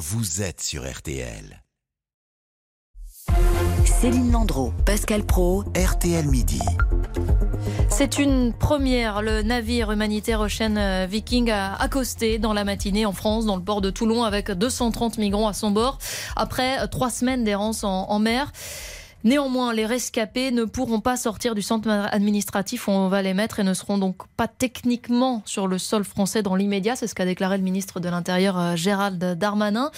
vous êtes sur RTL. Céline Landreau, Pascal Pro, RTL Midi. C'est une première. Le navire humanitaire Ocean euh, Viking a accosté dans la matinée en France, dans le port de Toulon, avec 230 migrants à son bord, après trois semaines d'errance en, en mer. Néanmoins, les rescapés ne pourront pas sortir du centre administratif où on va les mettre et ne seront donc pas techniquement sur le sol français dans l'immédiat. C'est ce qu'a déclaré le ministre de l'Intérieur euh, Gérald Darmanin.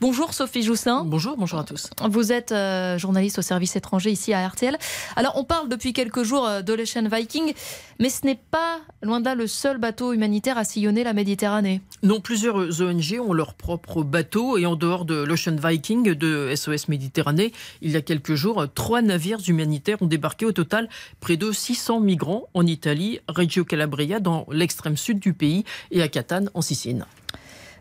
Bonjour Sophie Joussin. Bonjour, bonjour à tous. Vous êtes euh, journaliste au service étranger ici à RTL. Alors on parle depuis quelques jours euh, de l'Ocean Viking, mais ce n'est pas loin de là le seul bateau humanitaire à sillonner la Méditerranée. Non, plusieurs ONG ont leur propre bateau et en dehors de l'Ocean Viking de SOS Méditerranée, il y a quelques jours, trois navires humanitaires ont débarqué au total près de 600 migrants en Italie, Reggio Calabria dans l'extrême sud du pays et à Catane en Sicile.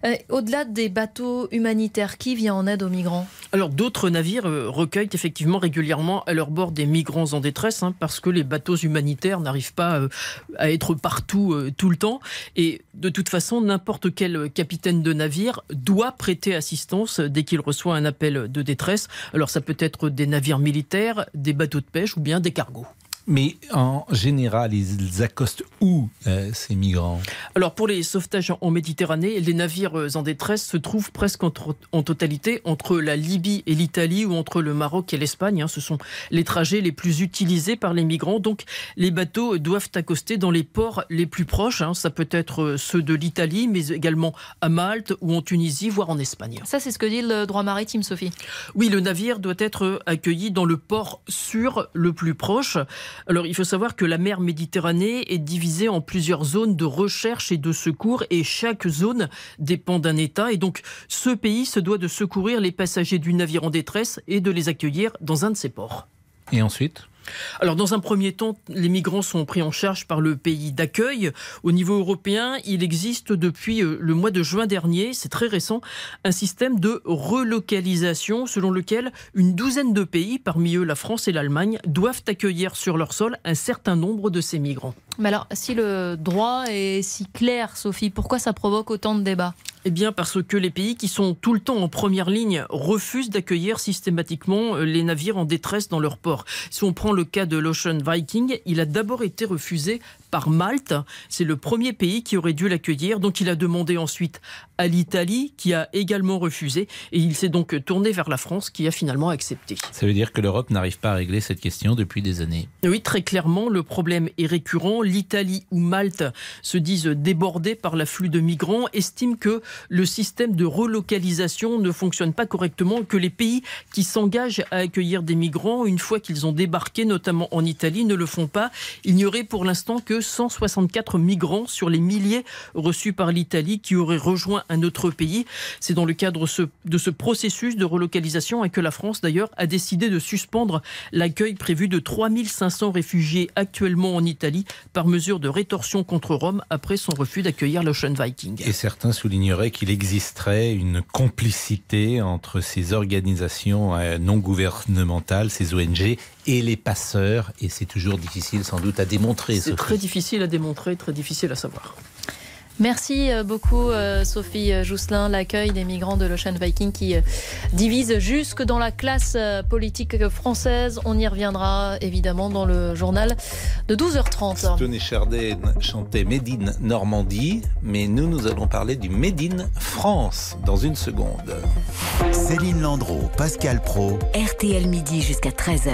Euh, Au-delà des bateaux humanitaires, qui vient en aide aux migrants? Alors d'autres navires euh, recueillent effectivement régulièrement à leur bord des migrants en détresse hein, parce que les bateaux humanitaires n'arrivent pas euh, à être partout euh, tout le temps et de toute façon n'importe quel capitaine de navire doit prêter assistance dès qu'il reçoit un appel de détresse. Alors ça peut être des navires militaires, des bateaux de pêche ou bien des cargos. Mais en général, ils accostent où euh, ces migrants? Alors pour les sauvetages en Méditerranée, les navires euh, en détresse se trouvent presque entre- en totalité entre la Libye et l'Italie ou entre le Maroc et l'Espagne. hein. Ce sont les trajets les plus utilisés par les migrants. Donc les bateaux doivent accoster dans les ports les plus proches. hein. Ça peut être euh, ceux de l'Italie, mais également à Malte ou en Tunisie, voire en Espagne. Ça, c'est ce que dit le droit maritime, Sophie. Oui, le navire doit être accueilli dans le port sûr le plus proche. Alors, il faut savoir que la mer Méditerranée est divisée en plusieurs zones de recherche et de secours et chaque zone dépend d'un État. Et donc, ce pays se doit de secourir les passagers du navire en détresse et de les accueillir dans un de ses ports. Et ensuite? Alors, dans un premier temps, les migrants sont pris en charge par le pays d'accueil. Au niveau européen, il existe depuis euh, le mois de juin dernier, c'est très récent, un système de relocalisation selon lequel une douzaine de pays, parmi eux la France et l'Allemagne, doivent accueillir sur leur sol un certain nombre de ces migrants. Mais alors, si le droit est si clair, Sophie, pourquoi ça provoque autant de débats? Eh bien, parce que les pays qui sont tout le temps en première ligne refusent d'accueillir systématiquement euh, les navires en détresse dans leur port. Si on prend le cas de l'Ocean Viking, il a d'abord été refusé par Malte. C'est le premier pays qui aurait dû l'accueillir. Donc, il a demandé ensuite à l'Italie, qui a également refusé. Et il s'est donc tourné vers la France, qui a finalement accepté. Ça veut dire que l'Europe n'arrive pas à régler cette question depuis des années. Oui, très clairement, le problème est récurrent. L'Italie ou Malte se disent débordés par l'afflux de migrants, estiment que le système de relocalisation ne fonctionne pas correctement, que les pays qui s'engagent à accueillir des migrants, une fois qu'ils ont débarqué, notamment en Italie, ne le font pas. Il n'y aurait pour l'instant que 164 migrants sur les milliers reçus par l'Italie qui auraient rejoint un autre pays. C'est dans le cadre de ce processus de relocalisation et que la France, d'ailleurs, a décidé de suspendre l'accueil prévu de 3500 réfugiés actuellement en Italie par mesure de rétorsion contre Rome après son refus d'accueillir l'Ocean Viking. Et certains souligneraient qu'il existerait une complicité entre ces organisations euh, non gouvernementales, ces ONG, et les passeurs. Et c'est toujours difficile sans doute à démontrer. C'est très difficile à démontrer, très difficile à savoir. Merci euh, beaucoup euh, Sophie Jousselin, l'accueil des migrants de l'Ocean Viking qui euh, divise jusque dans la classe politique française. On y reviendra évidemment dans le journal de 12h30. Tony Chardin chantait Made in Normandie, mais nous, nous allons parler du Made in France dans une seconde. Céline Landreau, Pascal Pro, RTL midi jusqu'à 13h.